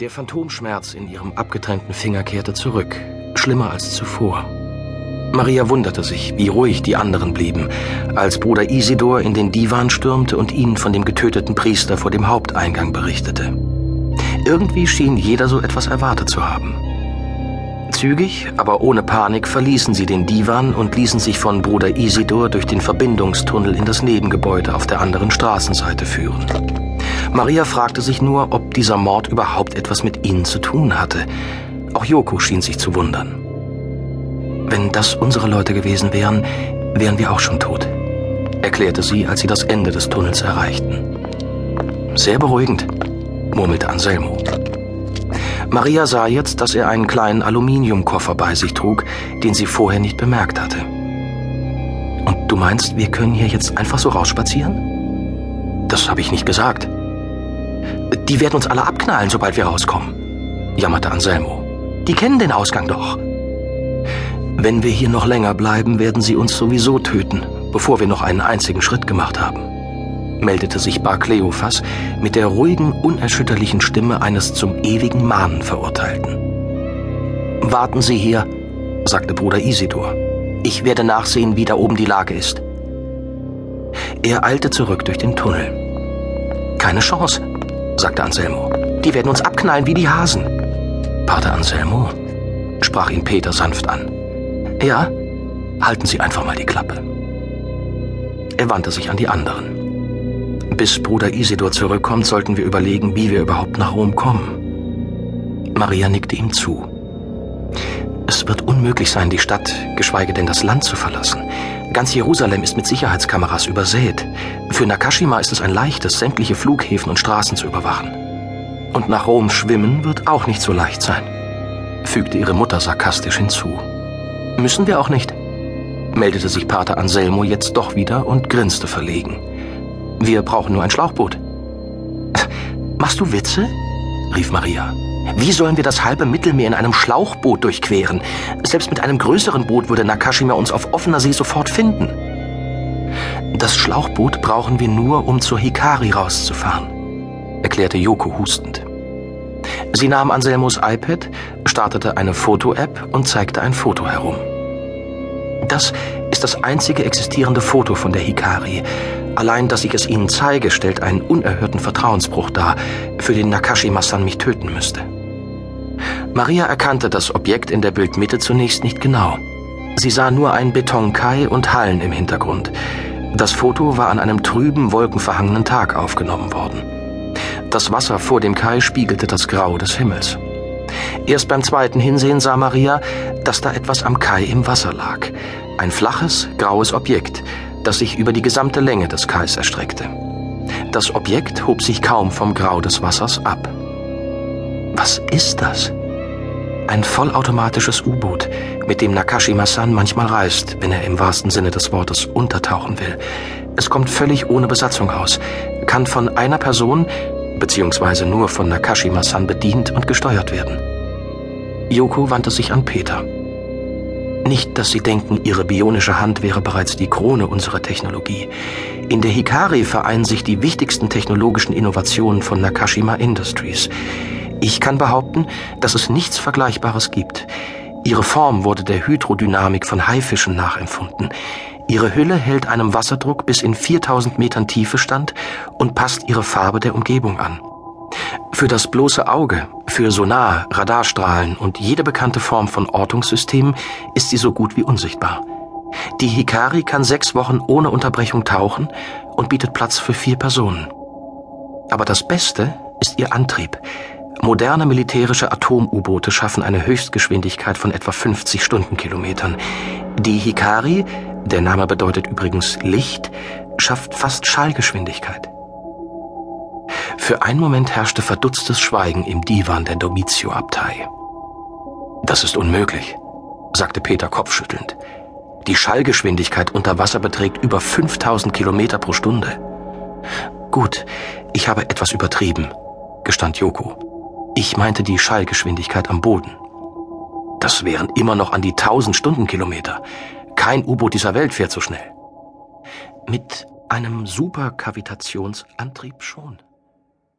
Der Phantomschmerz in ihrem abgetrennten Finger kehrte zurück, schlimmer als zuvor. Maria wunderte sich, wie ruhig die anderen blieben, als Bruder Isidor in den Divan stürmte und ihnen von dem getöteten Priester vor dem Haupteingang berichtete. Irgendwie schien jeder so etwas erwartet zu haben. Zügig, aber ohne Panik verließen sie den Divan und ließen sich von Bruder Isidor durch den Verbindungstunnel in das Nebengebäude auf der anderen Straßenseite führen. Maria fragte sich nur, ob dieser Mord überhaupt etwas mit ihnen zu tun hatte. Auch Yoko schien sich zu wundern. Wenn das unsere Leute gewesen wären, wären wir auch schon tot, erklärte sie, als sie das Ende des Tunnels erreichten. Sehr beruhigend, murmelte Anselmo. Maria sah jetzt, dass er einen kleinen Aluminiumkoffer bei sich trug, den sie vorher nicht bemerkt hatte. Und du meinst, wir können hier jetzt einfach so rausspazieren? Das habe ich nicht gesagt. Die werden uns alle abknallen, sobald wir rauskommen, jammerte Anselmo. Die kennen den Ausgang doch. Wenn wir hier noch länger bleiben, werden sie uns sowieso töten, bevor wir noch einen einzigen Schritt gemacht haben, meldete sich Bar Kleophas mit der ruhigen, unerschütterlichen Stimme eines zum ewigen Mahnen Verurteilten. Warten Sie hier, sagte Bruder Isidor. Ich werde nachsehen, wie da oben die Lage ist. Er eilte zurück durch den Tunnel. Keine Chance, sagte Anselmo. Die werden uns abknallen wie die Hasen. Pater Anselmo, sprach ihn Peter sanft an. Ja, halten Sie einfach mal die Klappe. Er wandte sich an die anderen. Bis Bruder Isidor zurückkommt, sollten wir überlegen, wie wir überhaupt nach Rom kommen. Maria nickte ihm zu. Es wird unmöglich sein, die Stadt, geschweige denn das Land zu verlassen. Ganz Jerusalem ist mit Sicherheitskameras übersät. Für Nakashima ist es ein leichtes, sämtliche Flughäfen und Straßen zu überwachen. Und nach Rom schwimmen wird auch nicht so leicht sein, fügte ihre Mutter sarkastisch hinzu. Müssen wir auch nicht, meldete sich Pater Anselmo jetzt doch wieder und grinste verlegen. Wir brauchen nur ein Schlauchboot. Machst du Witze? rief Maria. Wie sollen wir das halbe Mittelmeer in einem Schlauchboot durchqueren? Selbst mit einem größeren Boot würde Nakashima uns auf offener See sofort finden. Das Schlauchboot brauchen wir nur, um zur Hikari rauszufahren, erklärte Yoko hustend. Sie nahm Anselmos iPad, startete eine Foto-App und zeigte ein Foto herum. Das ist das einzige existierende Foto von der Hikari. Allein, dass ich es Ihnen zeige, stellt einen unerhörten Vertrauensbruch dar, für den Nakashima-san mich töten müsste. Maria erkannte das Objekt in der Bildmitte zunächst nicht genau. Sie sah nur ein Betonkai und Hallen im Hintergrund. Das Foto war an einem trüben, wolkenverhangenen Tag aufgenommen worden. Das Wasser vor dem Kai spiegelte das Grau des Himmels. Erst beim zweiten Hinsehen sah Maria, dass da etwas am Kai im Wasser lag. Ein flaches, graues Objekt, das sich über die gesamte Länge des Kais erstreckte. Das Objekt hob sich kaum vom Grau des Wassers ab. Was ist das? Ein vollautomatisches U-Boot, mit dem Nakashima-san manchmal reist, wenn er im wahrsten Sinne des Wortes untertauchen will. Es kommt völlig ohne Besatzung aus, kann von einer Person beziehungsweise nur von Nakashima-san bedient und gesteuert werden. Yoko wandte sich an Peter. Nicht, dass Sie denken, Ihre bionische Hand wäre bereits die Krone unserer Technologie. In der Hikari vereinen sich die wichtigsten technologischen Innovationen von Nakashima Industries. Ich kann behaupten, dass es nichts Vergleichbares gibt. Ihre Form wurde der Hydrodynamik von Haifischen nachempfunden. Ihre Hülle hält einem Wasserdruck bis in 4000 Metern Tiefe stand und passt ihre Farbe der Umgebung an. Für das bloße Auge, für Sonar, Radarstrahlen und jede bekannte Form von Ortungssystemen ist sie so gut wie unsichtbar. Die Hikari kann sechs Wochen ohne Unterbrechung tauchen und bietet Platz für vier Personen. Aber das Beste ist ihr Antrieb. Moderne militärische Atom-U-Boote schaffen eine Höchstgeschwindigkeit von etwa 50 Stundenkilometern. Die Hikari der Name bedeutet übrigens Licht, schafft fast Schallgeschwindigkeit. Für einen Moment herrschte verdutztes Schweigen im Divan der Domizio-Abtei. Das ist unmöglich, sagte Peter kopfschüttelnd. Die Schallgeschwindigkeit unter Wasser beträgt über 5000 Kilometer pro Stunde. Gut, ich habe etwas übertrieben, gestand Joko. Ich meinte die Schallgeschwindigkeit am Boden. Das wären immer noch an die 1000 Stundenkilometer. Kein U-Boot dieser Welt fährt so schnell. Mit einem Superkavitationsantrieb schon.